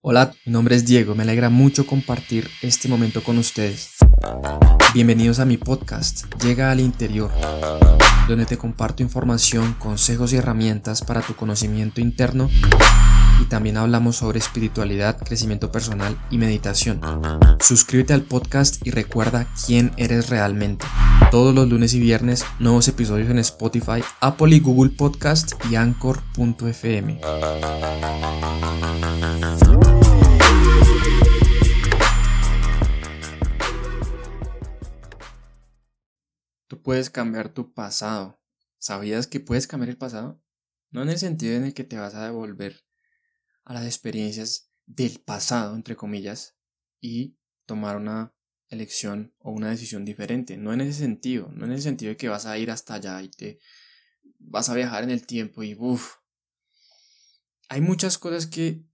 Hola, mi nombre es Diego, me alegra mucho compartir este momento con ustedes. Bienvenidos a mi podcast, Llega al Interior, donde te comparto información, consejos y herramientas para tu conocimiento interno y también hablamos sobre espiritualidad, crecimiento personal y meditación. Suscríbete al podcast y recuerda quién eres realmente. Todos los lunes y viernes, nuevos episodios en Spotify, Apple y Google Podcast y Anchor.fm. Tú puedes cambiar tu pasado. ¿Sabías que puedes cambiar el pasado? No en el sentido en el que te vas a devolver a las experiencias del pasado, entre comillas, y tomar una elección o una decisión diferente. No en ese sentido, no en el sentido de que vas a ir hasta allá y te vas a viajar en el tiempo y uff. Hay muchas cosas que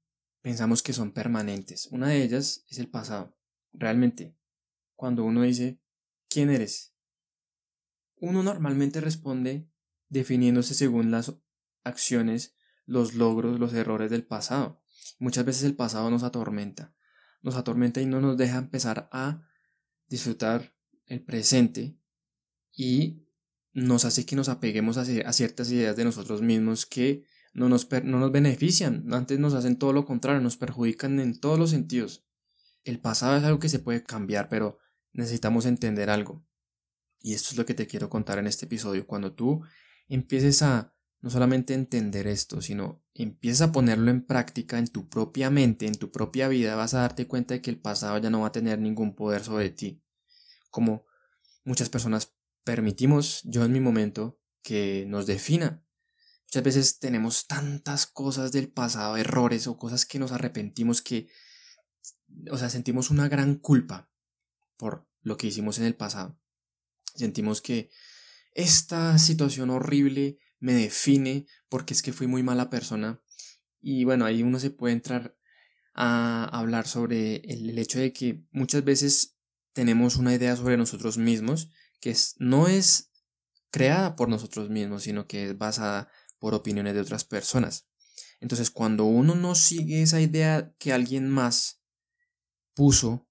pensamos que son permanentes. Una de ellas es el pasado. Realmente, cuando uno dice, ¿quién eres? Uno normalmente responde definiéndose según las acciones los logros, los errores del pasado. Muchas veces el pasado nos atormenta, nos atormenta y no nos deja empezar a disfrutar el presente y nos hace que nos apeguemos a, ciertas ideas de nosotros mismos que no nos, no nos benefician, antes nos hacen todo lo contrario, nos perjudican en todos los sentidos. El pasado es algo que se puede cambiar, pero necesitamos entender algo. Y esto es lo que te quiero contar en este episodio. Cuando tú empieces a no solamente entender esto, sino empieza a ponerlo en práctica en tu propia mente, en tu propia vida, vas a darte cuenta de que el pasado ya no va a tener ningún poder sobre ti. Como muchas personas permitimos, yo en mi momento, que nos defina. Muchas veces tenemos tantas cosas del pasado, errores o cosas que nos arrepentimos que, o sea, sentimos una gran culpa por lo que hicimos en el pasado. Sentimos que esta situación horrible me define porque es que fui muy mala persona. Y bueno, ahí uno se puede entrar a hablar sobre el, hecho de que muchas veces tenemos una idea sobre nosotros mismos que no es creada por nosotros mismos, sino que es basada por opiniones de otras personas. Entonces, cuando uno no sigue esa idea que alguien más puso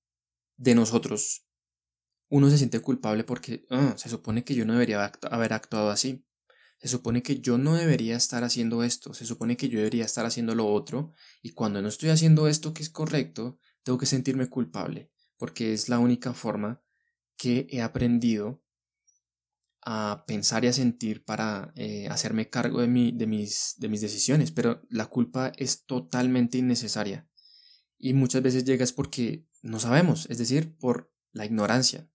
de nosotros, uno se siente culpable porque ah, se supone que yo no debería haber actuado así. Se supone que yo no debería estar haciendo esto, se supone que yo debería estar haciendo lo otro, y cuando no estoy haciendo esto que es correcto, tengo que sentirme culpable, porque es la única forma que he aprendido a pensar y a sentir para eh, hacerme cargo de, mi, de, mis, de mis decisiones, pero la culpa es totalmente innecesaria. Y muchas veces llega es porque no sabemos, es decir, por la ignorancia.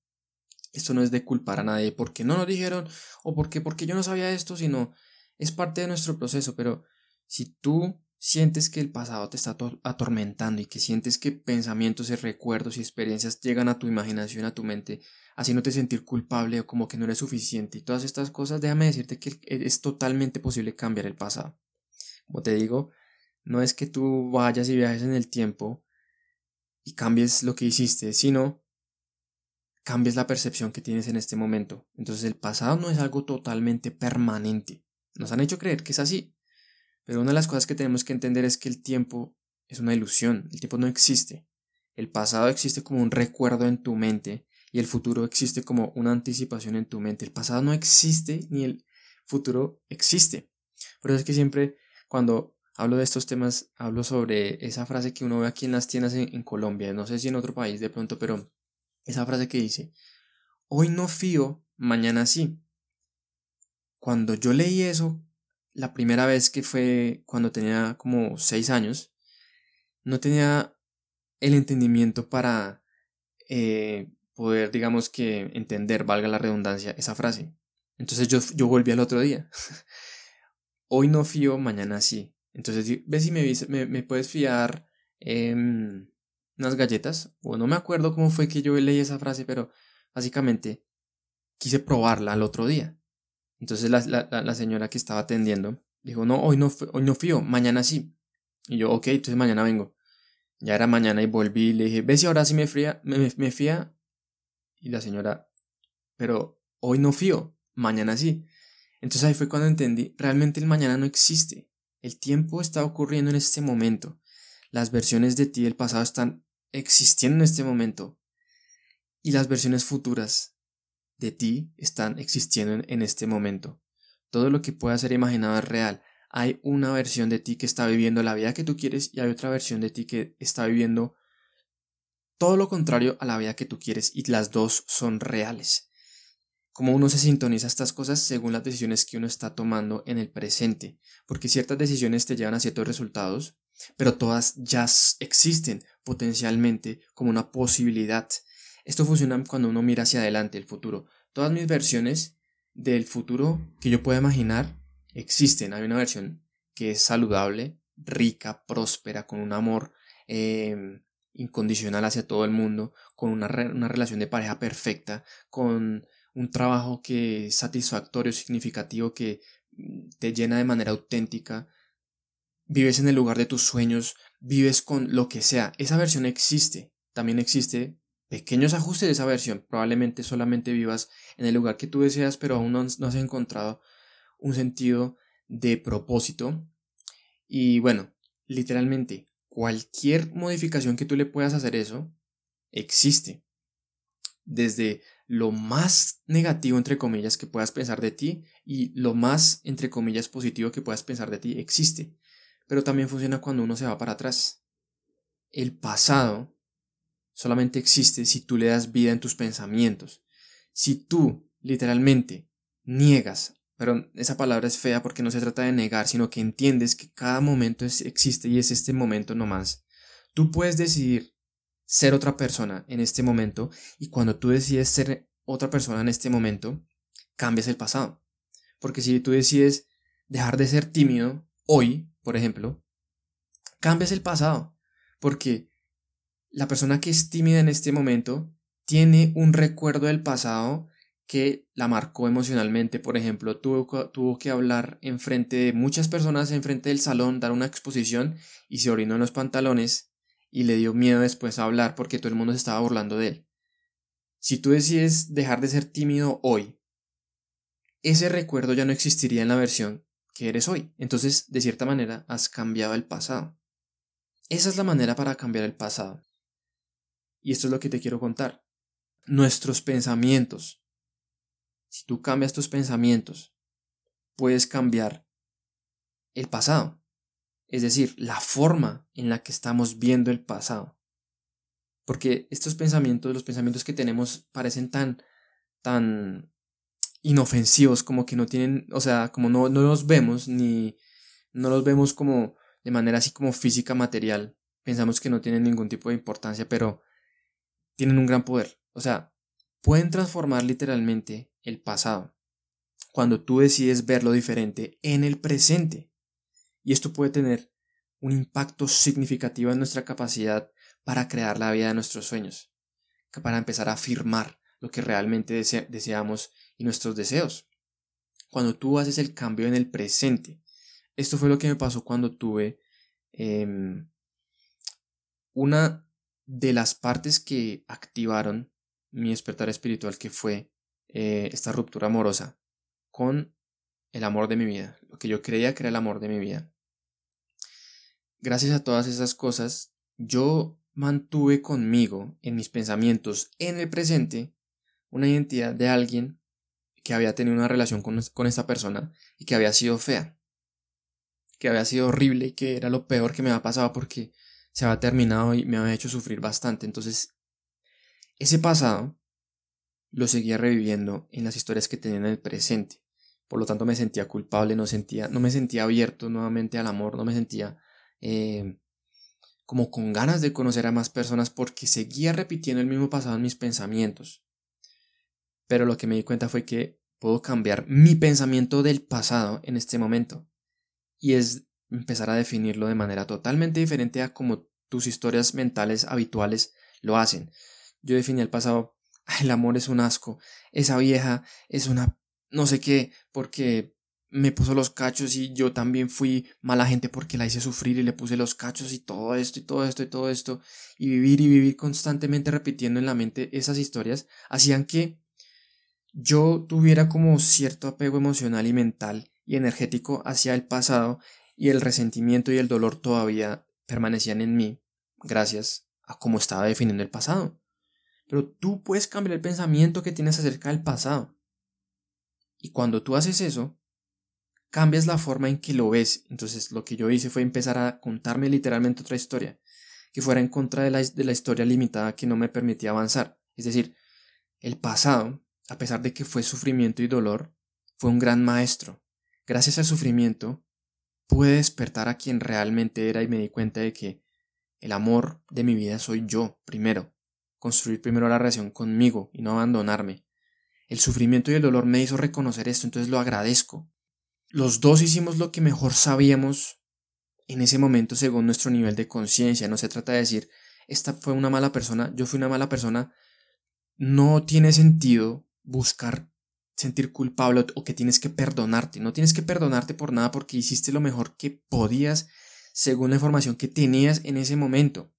Esto no es de culpar a nadie porque no nos dijeron o porque, porque yo no sabía esto, sino es parte de nuestro proceso. Pero si tú sientes que el pasado te está atormentando y que sientes que pensamientos y recuerdos y experiencias llegan a tu imaginación, a tu mente, haciéndote sentir culpable o como que no eres suficiente y todas estas cosas, déjame decirte que es totalmente posible cambiar el pasado. Como te digo, no es que tú vayas y viajes en el tiempo y cambies lo que hiciste, sino cambies la percepción que tienes en este momento. Entonces el pasado no es algo totalmente permanente. Nos han hecho creer que es así. Pero una de las cosas que tenemos que entender es que el tiempo es una ilusión. El tiempo no existe. El pasado existe como un recuerdo en tu mente y el futuro existe como una anticipación en tu mente. El pasado no existe ni el futuro existe. Por eso es que siempre cuando hablo de estos temas hablo sobre esa frase que uno ve aquí en las tiendas en, en Colombia. No sé si en otro país de pronto, pero esa frase que dice, hoy no fío, mañana sí. Cuando yo leí eso, la primera vez que fue cuando tenía como seis años, no tenía el entendimiento para eh, poder, digamos que, entender, valga la redundancia, esa frase. Entonces yo, yo volví al otro día. Hoy no fío, mañana sí. Entonces, ve si me, me, puedes fiar unas galletas, o no me acuerdo cómo fue que yo leí esa frase, pero básicamente quise probarla al otro día. Entonces la, señora que estaba atendiendo dijo, no, hoy no, hoy no fío, mañana sí. Y yo, ok, entonces mañana vengo. Ya era mañana y volví y le dije, ¿ves si ahora sí me, fría, me, me fía? Y la señora, pero hoy no fío, mañana sí. Entonces ahí fue cuando entendí, realmente el mañana no existe. El tiempo está ocurriendo en este momento. las versiones de ti del pasado están existiendo en este momento y las versiones futuras de ti están existiendo en, este momento. Todo lo que pueda ser imaginado es real. Hay una versión de ti que está viviendo la vida que tú quieres y hay otra versión de ti que está viviendo todo lo contrario a la vida que tú quieres y las dos son reales. Como uno se sintoniza estas cosas según las decisiones que uno está tomando en el presente, porque ciertas decisiones te llevan a ciertos resultados, pero todas ya existen potencialmente como una posibilidad. Esto funciona cuando uno mira hacia adelante, el futuro. Todas mis versiones del futuro que yo pueda imaginar existen. Hay una versión que es saludable, rica, próspera, con un amor em, incondicional hacia todo el mundo, con una, una relación de pareja perfecta, con un trabajo que es satisfactorio, significativo, que mm, te llena de manera auténtica, vives en el lugar de tus sueños, vives con lo que sea. Esa versión existe. También existe pequeños ajustes de esa versión. Probablemente solamente vivas en el lugar que tú deseas, pero aún no, has encontrado un sentido de propósito. Y bueno, literalmente, cualquier modificación que tú le puedas hacer eso, existe. Desde lo más negativo, entre comillas, que puedas pensar de ti y lo más, entre comillas, positivo que puedas pensar de ti, existe pero también funciona cuando uno se va para atrás. El pasado solamente existe si tú le das vida en tus pensamientos. Si tú, literalmente, niegas, pero esa palabra es fea porque no se trata de negar, sino que entiendes que cada momento existe y es este momento nomás. Tú puedes decidir ser otra persona en este momento y cuando tú decides ser otra persona en este momento, cambias el pasado. Porque si tú decides dejar de ser tímido hoy, por ejemplo, cambias el pasado, porque la persona que es tímida en este momento tiene un recuerdo del pasado que la marcó emocionalmente. Por ejemplo, tuvo, tuvo que hablar en frente de muchas personas, en frente del salón, dar una exposición y se orinó en los pantalones y le dio miedo después a hablar porque todo el mundo se estaba burlando de él. Si tú decides dejar de ser tímido hoy, ese recuerdo ya no existiría en la versión que eres hoy. Entonces, de cierta manera, has cambiado el pasado. Esa es la manera para cambiar el pasado. Y esto es lo que te quiero contar. Nuestros pensamientos. Si tú cambias tus pensamientos, puedes cambiar el pasado. Es decir, la forma en la que estamos viendo el pasado. Porque estos pensamientos, los pensamientos que tenemos parecen tan, tan inofensivos, como que no tienen, o sea, como no, no los vemos ni no los vemos como de manera así como física material. Pensamos que no tienen ningún tipo de importancia, pero tienen un gran poder. O sea, pueden transformar literalmente el pasado cuando tú decides verlo diferente en el presente. Y esto puede tener un impacto significativo en nuestra capacidad para crear la vida de nuestros sueños, para empezar a afirmar lo que realmente deseamos y nuestros deseos. Cuando tú haces el cambio en el presente. Esto fue lo que me pasó cuando tuve em, una de las partes que activaron mi despertar espiritual, que fue eh, esta ruptura amorosa con el amor de mi vida, lo que yo creía que era el amor de mi vida. Gracias a todas esas cosas, yo mantuve conmigo en mis pensamientos en el presente una identidad de alguien que había tenido una relación con, con esta persona y que había sido fea, que había sido horrible y que era lo peor que me había pasado porque se había terminado y me había hecho sufrir bastante. Entonces, ese pasado lo seguía reviviendo en las historias que tenía en el presente. Por lo tanto, me sentía culpable, no, sentía, no me sentía abierto nuevamente al amor, no me sentía eh, como con ganas de conocer a más personas porque seguía repitiendo el mismo pasado en mis pensamientos. Pero lo que me di cuenta fue que puedo cambiar mi pensamiento del pasado en este momento. Y es empezar a definirlo de manera totalmente diferente a como tus historias mentales habituales lo hacen. Yo definí el pasado, el amor es un asco, esa vieja es una no sé qué, porque me puso los cachos y yo también fui mala gente porque la hice sufrir y le puse los cachos y todo esto y todo esto y todo esto. Y vivir y vivir constantemente repitiendo en la mente esas historias hacían que yo tuviera como cierto apego emocional y mental y energético hacia el pasado y el resentimiento y el dolor todavía permanecían en mí gracias a cómo estaba definiendo el pasado. Pero tú puedes cambiar el pensamiento que tienes acerca del pasado. Y cuando tú haces eso, cambias la forma en que lo ves. Entonces lo que yo hice fue empezar a contarme literalmente otra historia, que fuera en contra de la, de la historia limitada que no me permitía avanzar. Es decir, el pasado, a pesar de que fue sufrimiento y dolor, fue un gran maestro. Gracias al sufrimiento, pude despertar a quien realmente era y me di cuenta de que el amor de mi vida soy yo, primero. Construir primero la relación conmigo y no abandonarme. El sufrimiento y el dolor me hizo reconocer esto, entonces lo agradezco. Los dos hicimos lo que mejor sabíamos en ese momento según nuestro nivel de conciencia. No se trata de decir, esta fue una mala persona, yo fui una mala persona. No tiene sentido buscar sentir culpable o que tienes que perdonarte. No tienes que perdonarte por nada porque hiciste lo mejor que podías según la información que tenías en ese momento.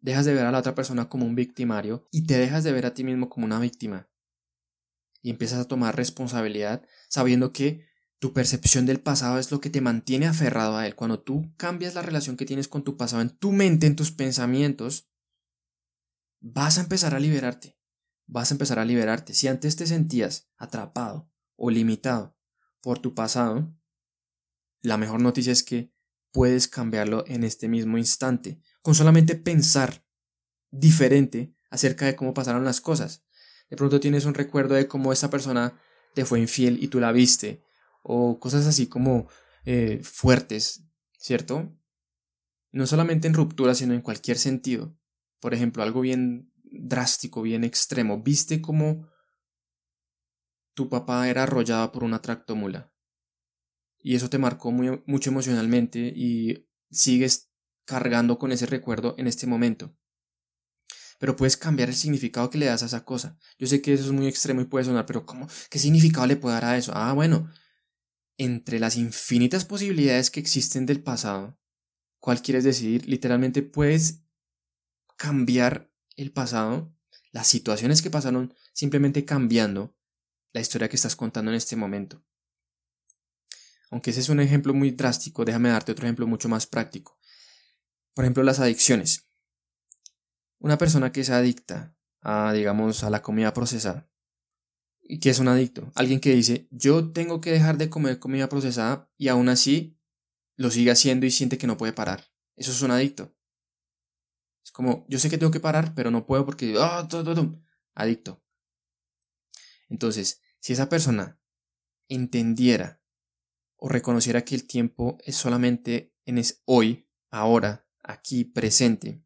Dejas de ver a la otra persona como un victimario y te dejas de ver a ti mismo como una víctima. Y empiezas a tomar responsabilidad sabiendo que tu percepción del pasado es lo que te mantiene aferrado a él. Cuando tú cambias la relación que tienes con tu pasado en tu mente, en tus pensamientos, vas a empezar a liberarte. Vas a empezar a liberarte. Si antes te sentías atrapado o limitado por tu pasado, la mejor noticia es que puedes cambiarlo en este mismo instante, con solamente pensar diferente acerca de cómo pasaron las cosas. De pronto tienes un recuerdo de cómo esa persona te fue infiel y tú la viste, o cosas así como eh, fuertes, ¿cierto? No solamente en ruptura, sino en cualquier sentido. Por ejemplo, algo bien drástico, bien extremo. ¿Viste cómo tu papá era arrollado por una tractomula? Y eso te marcó muy, mucho emocionalmente y sigues cargando con ese recuerdo en este momento. Pero puedes cambiar el significado que le das a esa cosa. Yo sé que eso es muy extremo y puede sonar, pero ¿cómo? ¿Qué significado le puedo dar a eso? Ah, bueno, entre las infinitas posibilidades que existen del pasado, ¿cuál quieres decidir? Literalmente puedes cambiar el pasado, las situaciones que pasaron, simplemente cambiando la historia que estás contando en este momento. Aunque ese es un ejemplo muy drástico, déjame darte otro ejemplo mucho más práctico. Por ejemplo, las adicciones. Una persona que es adicta a, digamos, a la comida procesada, ¿Y qué es un adicto? Alguien que dice, yo tengo que dejar de comer comida procesada y aún así lo sigue haciendo y siente que no puede parar. Eso es un adicto. Es como, yo sé que tengo que parar, pero no puedo porque... ¡ah, adicto. Entonces, si esa persona entendiera o reconociera que el tiempo es solamente en es hoy, ahora, aquí, presente,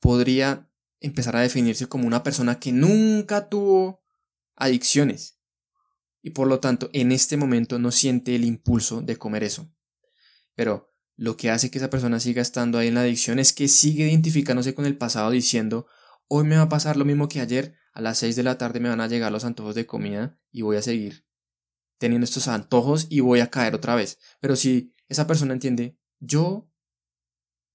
podría empezar a definirse como una persona que nunca tuvo adicciones y por lo tanto en este momento no siente el impulso de comer eso. Pero lo que hace que esa persona siga estando ahí en la adicción es que sigue identificándose con el pasado diciendo hoy me va a pasar lo mismo que ayer, a las 6 de la tarde me van a llegar los antojos de comida y voy a seguir teniendo estos antojos y voy a caer otra vez. Pero si esa persona entiende, yo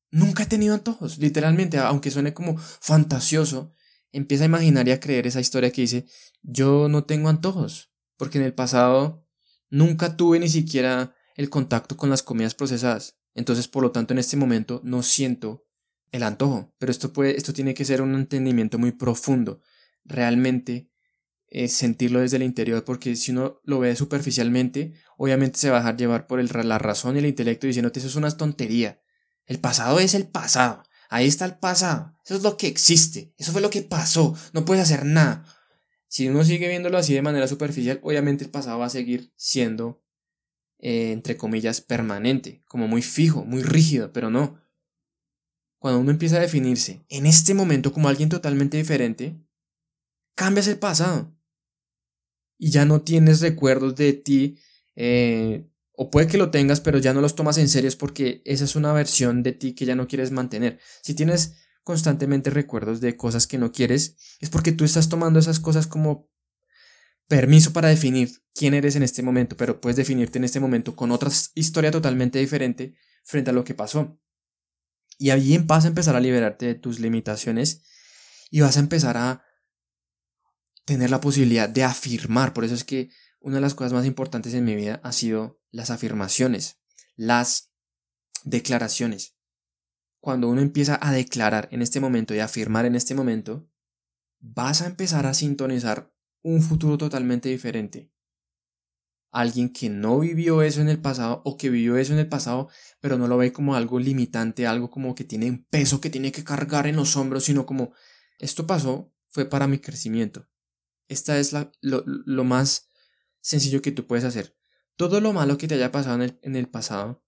nunca he tenido antojos, literalmente, aunque suene como fantasioso, empieza a imaginar y a creer esa historia que dice, yo no tengo antojos, porque en el pasado nunca tuve ni siquiera el contacto con las comidas procesadas. Entonces, por lo tanto, en este momento no siento el antojo. Pero esto puede, esto tiene que ser un entendimiento muy profundo. Realmente eh, sentirlo desde el interior, porque si uno lo ve superficialmente, obviamente se va a dejar llevar por la razón y el intelecto diciéndote eso es una tontería. El pasado es el pasado. Ahí está el pasado. Eso es lo que existe. Eso fue lo que pasó. No puedes hacer nada. Si uno sigue viéndolo así de manera superficial, obviamente el pasado va a seguir siendo, eh, entre comillas, permanente, como muy fijo, muy rígido, pero no. Cuando uno empieza a definirse en este momento como alguien totalmente diferente, cambias el pasado. Y ya no tienes recuerdos de ti eh, o puede que lo tengas, pero ya no los tomas en serio porque esa es una versión de ti que ya no quieres mantener. Si tienes constantemente recuerdos de cosas que no quieres, es porque tú estás tomando esas cosas como permiso para definir quién eres en este momento, pero puedes definirte en este momento con otra historia totalmente diferente frente a lo que pasó. Y ahí vas a empezar a liberarte de tus limitaciones y vas a empezar a tener la posibilidad de afirmar. Por eso es que una de las cosas más importantes en mi vida ha sido las afirmaciones, las declaraciones. cuando uno empieza a declarar en este momento y a afirmar en este momento, vas a empezar a sintonizar un futuro totalmente diferente. Alguien que no vivió eso en el pasado o que vivió eso en el pasado, pero no lo ve como algo limitante, algo como que tiene un peso que tiene que cargar en los hombros, sino como esto pasó, fue para mi crecimiento. Esta es la, lo, más sencillo que tú puedes hacer. Todo lo malo que te haya pasado en el, pasado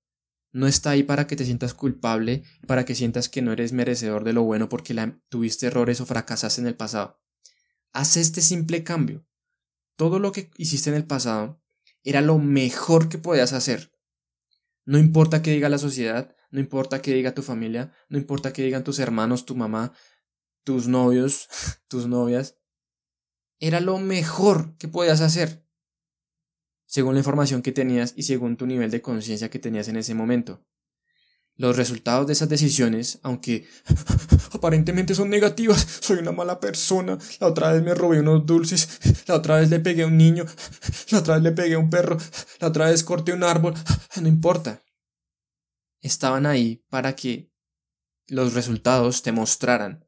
no está ahí para que te sientas culpable, para que sientas que no eres merecedor de lo bueno porque la, tuviste errores o fracasaste en el pasado. Haz este simple cambio. Todo lo que hiciste en el pasado era lo mejor que podías hacer. No importa qué diga la sociedad, no importa qué diga tu familia, no importa qué digan tus hermanos, tu mamá, tus novios, tus novias. Era lo mejor que podías hacer según la información que tenías y según tu nivel de conciencia que tenías en ese momento. Los resultados de esas decisiones, aunque aparentemente son negativas, soy una mala persona, la otra vez me robé unos dulces, la otra vez le pegué a un niño, la otra vez le pegué a un perro, la otra vez corté un árbol, no importa. Estaban ahí para que los resultados te mostraran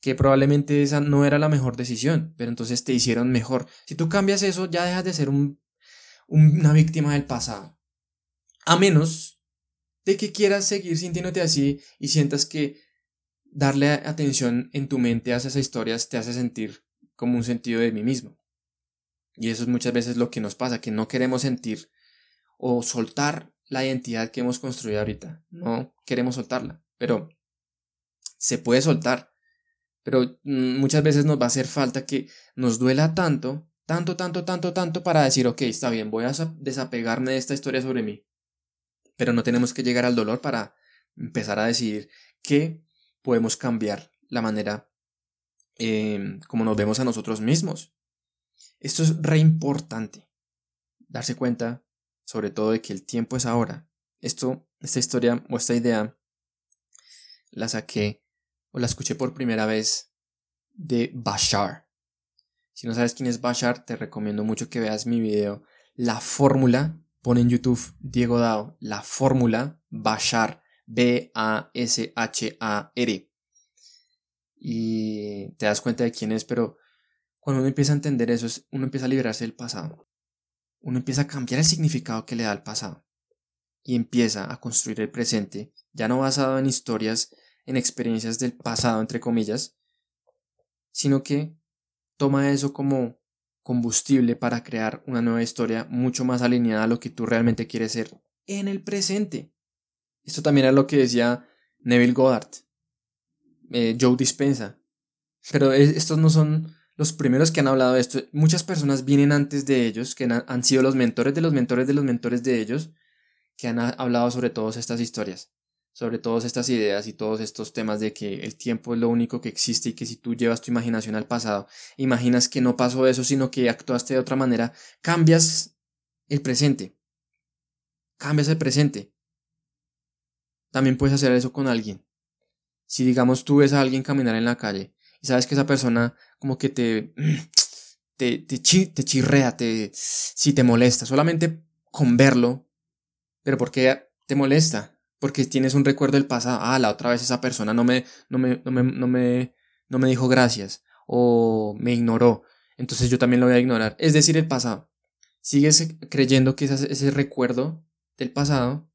que probablemente esa no era la mejor decisión, pero entonces te hicieron mejor. Si tú cambias eso, ya dejas de ser un una víctima del pasado. A menos de que quieras seguir sintiéndote así y sientas que darle atención en tu mente a esas historias te hace sentir como un sentido de mí mismo. Y eso es muchas veces lo que nos pasa, que no queremos sentir o soltar la identidad que hemos construido ahorita. No queremos soltarla, pero se puede soltar. Pero mm, muchas veces nos va a hacer falta que nos duela tanto tanto, tanto, tanto, tanto para decir, ok, está bien, voy a desapegarme de esta historia sobre mí. Pero no tenemos que llegar al dolor para empezar a decidir que podemos cambiar la manera em, como nos vemos a nosotros mismos. Esto es re importante. Darse cuenta, sobre todo, de que el tiempo es ahora. Esto, esta historia o esta idea la saqué o la escuché por primera vez de Bashar. Si no sabes quién es Bashar, te recomiendo mucho que veas mi video La Fórmula. Pon en YouTube Diego Dao, La Fórmula Bashar. B-A-S-H-A-R. Y te das cuenta de quién es, pero cuando uno empieza a entender eso, uno empieza a liberarse del pasado. Uno empieza a cambiar el significado que le da al pasado. Y empieza a construir el presente, ya no basado en historias, en experiencias del pasado, entre comillas, sino que Toma eso como combustible para crear una nueva historia mucho más alineada a lo que tú realmente quieres ser en el presente. Esto también es lo que decía Neville Goddard, eh, Joe Dispensa. Pero estos no son los primeros que han hablado de esto. Muchas personas vienen antes de ellos, que han, han sido los mentores de los mentores de los mentores de ellos, que han hablado sobre todas estas historias sobre todas estas ideas y todos estos temas de que el tiempo es lo único que existe y que si tú llevas tu imaginación al pasado, imaginas que no pasó eso, sino que actuaste de otra manera, cambias el presente. Cambias el presente. También puedes hacer eso con alguien. Si digamos tú ves a alguien caminar en la calle y sabes que esa persona como que te te, te, te chirrea, te, si te molesta, solamente con verlo, pero ¿por qué te molesta? Porque tienes un recuerdo del pasado. Ah, la otra vez esa persona no me, no me, no me, no me, no me dijo gracias o me ignoró. Entonces yo también lo voy a ignorar. Es decir, el pasado. Sigues creyendo que ese, ese recuerdo del pasado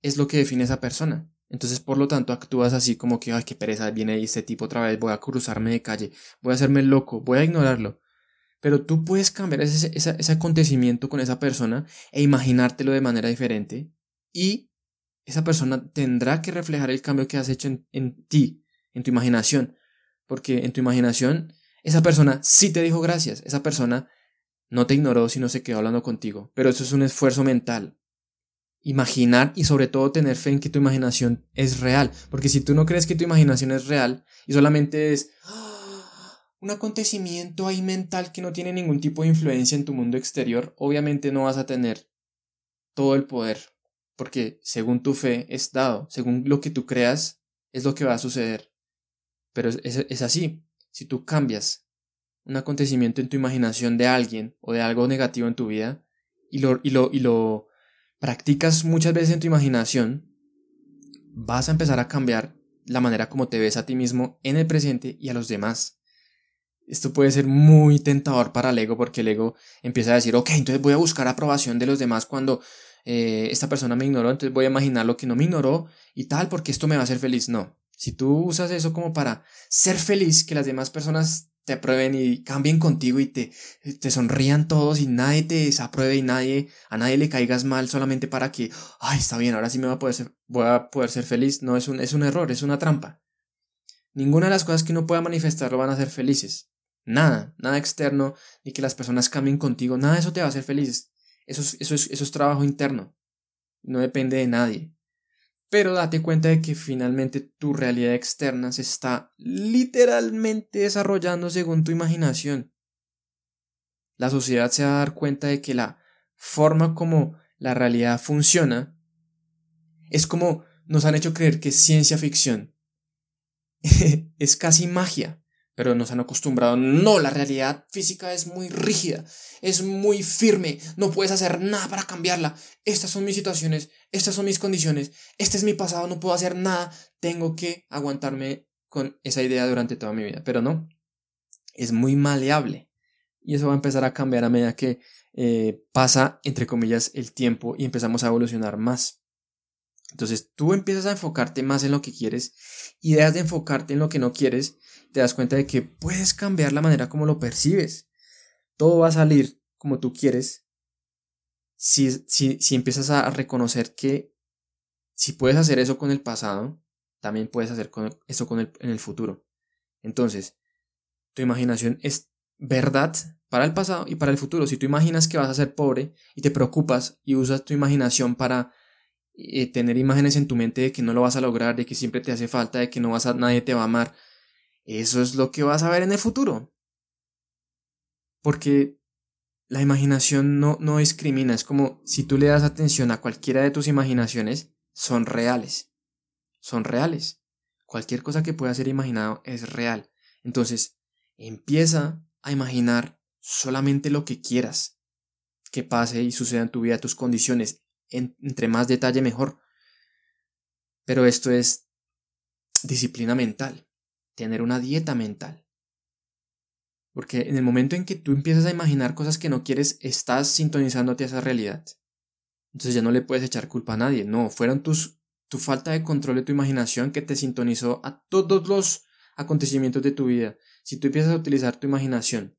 es lo que define a esa persona. Entonces, por lo tanto, actúas así como que, ay, qué pereza, viene ahí este tipo otra vez, voy a cruzarme de calle, voy a hacerme loco, voy a ignorarlo. Pero tú puedes cambiar ese, ese, ese acontecimiento con esa persona e imaginártelo de manera diferente y esa persona tendrá que reflejar el cambio que has hecho en, ti, en tu imaginación. Porque en tu imaginación, esa persona sí te dijo gracias, esa persona no te ignoró, sino se quedó hablando contigo. Pero eso es un esfuerzo mental. Imaginar y sobre todo tener fe en que tu imaginación es real. Porque si tú no crees que tu imaginación es real y solamente es un acontecimiento ahí mental que no tiene ningún tipo de influencia en tu mundo exterior, obviamente no vas a tener todo el poder porque según tu fe es dado, según lo que tú creas, es lo que va a suceder. Pero es, así, si tú cambias un acontecimiento en tu imaginación de alguien o de algo negativo en tu vida y lo, y lo, y lo practicas muchas veces en tu imaginación, vas a empezar a cambiar la manera como te ves a ti mismo en el presente y a los demás. Esto puede ser muy tentador para el ego porque el ego empieza a decir, ok, entonces voy a buscar aprobación de los demás cuando eh, esta persona me ignoró, entonces voy a imaginar lo que no me ignoró y tal porque esto me va a hacer feliz. No, si tú usas eso como para ser feliz, que las demás personas te aprueben y cambien contigo y te, te sonrían todos y nadie te desapruebe y nadie, a nadie le caigas mal solamente para que, ay, está bien, ahora sí me voy a poder ser, voy a poder ser feliz. No, es un, es un error, es una trampa. Ninguna de las cosas que uno pueda manifestar lo van a hacer felices. Nada, nada externo, ni que las personas cambien contigo, nada de eso te va a hacer feliz. Eso eso es, eso es trabajo interno. No depende de nadie. Pero date cuenta de que finalmente tu realidad externa se está literalmente desarrollando según tu imaginación. La sociedad se va a dar cuenta de que la forma como la realidad funciona es como nos han hecho creer que es ciencia ficción. es casi magia pero nos han acostumbrado, no, la realidad física es muy rígida, es muy firme, no puedes hacer nada para cambiarla. Estas son mis situaciones, estas son mis condiciones, este es mi pasado, no puedo hacer nada, tengo que aguantarme con esa idea durante toda mi vida, pero no, es muy maleable y eso va a empezar a cambiar a medida que eh, pasa, entre comillas, el tiempo y empezamos a evolucionar más. Entonces tú empiezas a enfocarte más en lo que quieres y dejas de enfocarte en lo que no quieres te das cuenta de que puedes cambiar la manera como lo percibes. Todo va a salir como tú quieres si, si, si empiezas a reconocer que si puedes hacer eso con el pasado, también puedes hacer eso con el, en el futuro. Entonces, tu imaginación es verdad para el pasado y para el futuro. Si tú imaginas que vas a ser pobre y te preocupas y usas tu imaginación para eh, tener imágenes en tu mente de que no lo vas a lograr, de que siempre te hace falta, de que no vas a, nadie te va a amar, eso es lo que vas a ver en el futuro. Porque la imaginación no, no discrimina, es como si tú le das atención a cualquiera de tus imaginaciones, son reales. Son reales. Cualquier cosa que pueda ser imaginado es real. Entonces, empieza a imaginar solamente lo que quieras que pase y suceda en tu vida, tus condiciones. entre más detalle, mejor. Pero esto es disciplina mental tener una dieta mental. Porque en el momento en que tú empiezas a imaginar cosas que no quieres, estás sintonizándote a esa realidad. Entonces ya no le puedes echar culpa a nadie. No, fueron tus, tu falta de control de tu imaginación que te sintonizó a todos los acontecimientos de tu vida. Si tú empiezas a utilizar tu imaginación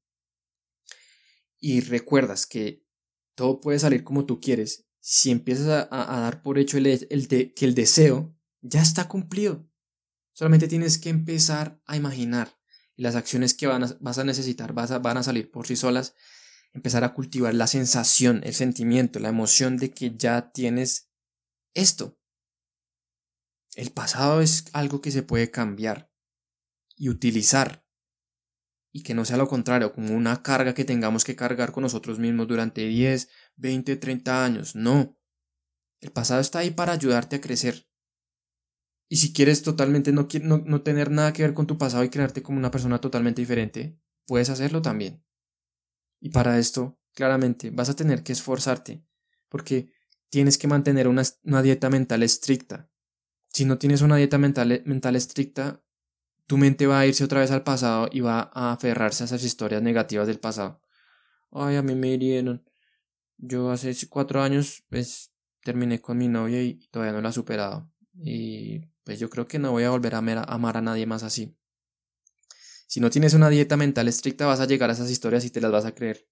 y recuerdas que todo puede salir como tú quieres, si empiezas a, dar por hecho el, el que el deseo ya está cumplido. Solamente tienes que empezar a imaginar y las acciones que van vas a necesitar vas van a salir por sí solas. Empezar a cultivar la sensación, el sentimiento, la emoción de que ya tienes esto. El pasado es algo que se puede cambiar y utilizar y que no sea lo contrario, como una carga que tengamos que cargar con nosotros mismos durante 10, 20, 30 años. No. El pasado está ahí para ayudarte a crecer, y si quieres totalmente no, no, tener nada que ver con tu pasado y crearte como una persona totalmente diferente, puedes hacerlo también. Y para esto, claramente, vas a tener que esforzarte, porque tienes que mantener una, dieta mental estricta. Si no tienes una dieta mental, mental estricta, tu mente va a irse otra vez al pasado y va a aferrarse a esas historias negativas del pasado. Ay, a mí me hirieron. Yo hace cuatro años, pues, terminé con mi novia y todavía no la he superado. Y pues yo creo que no voy a volver a amar a nadie más así. Si no tienes una dieta mental estricta vas a llegar a esas historias y te las vas a creer.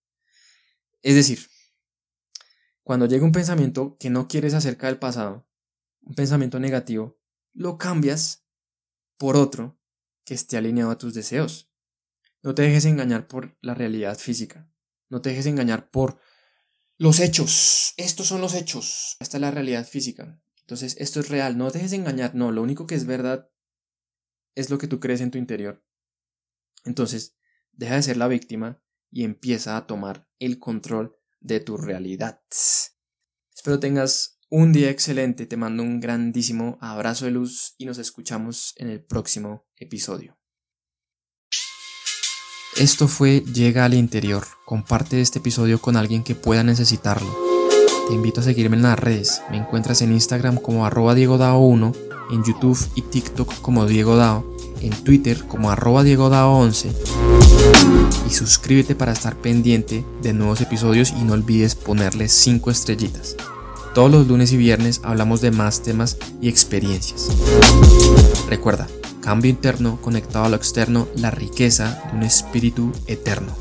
Es decir, cuando llega un pensamiento que no quieres acerca del pasado, un pensamiento negativo, lo cambias por otro que esté alineado a tus deseos. No te dejes engañar por la realidad física. No te dejes engañar por los hechos. Estos son los hechos. Esta es la realidad física. Entonces, esto es real, no dejes de engañar, no, lo único que es verdad es lo que tú crees en tu interior. Entonces, deja de ser la víctima y empieza a tomar el control de tu realidad. Espero tengas un día excelente, te mando un grandísimo abrazo de luz y nos escuchamos en el próximo episodio. Esto fue Llega al interior. Comparte este episodio con alguien que pueda necesitarlo. Te invito a seguirme en las redes. Me encuentras en Instagram como arroba 1 en YouTube y TikTok como Diego Dao, en Twitter como arroba Diego Dao 11 y suscríbete para estar pendiente de nuevos episodios y no olvides ponerle 5 estrellitas. Todos los lunes y viernes hablamos de más temas y experiencias. Recuerda, cambio interno conectado a lo externo, la riqueza de un espíritu eterno.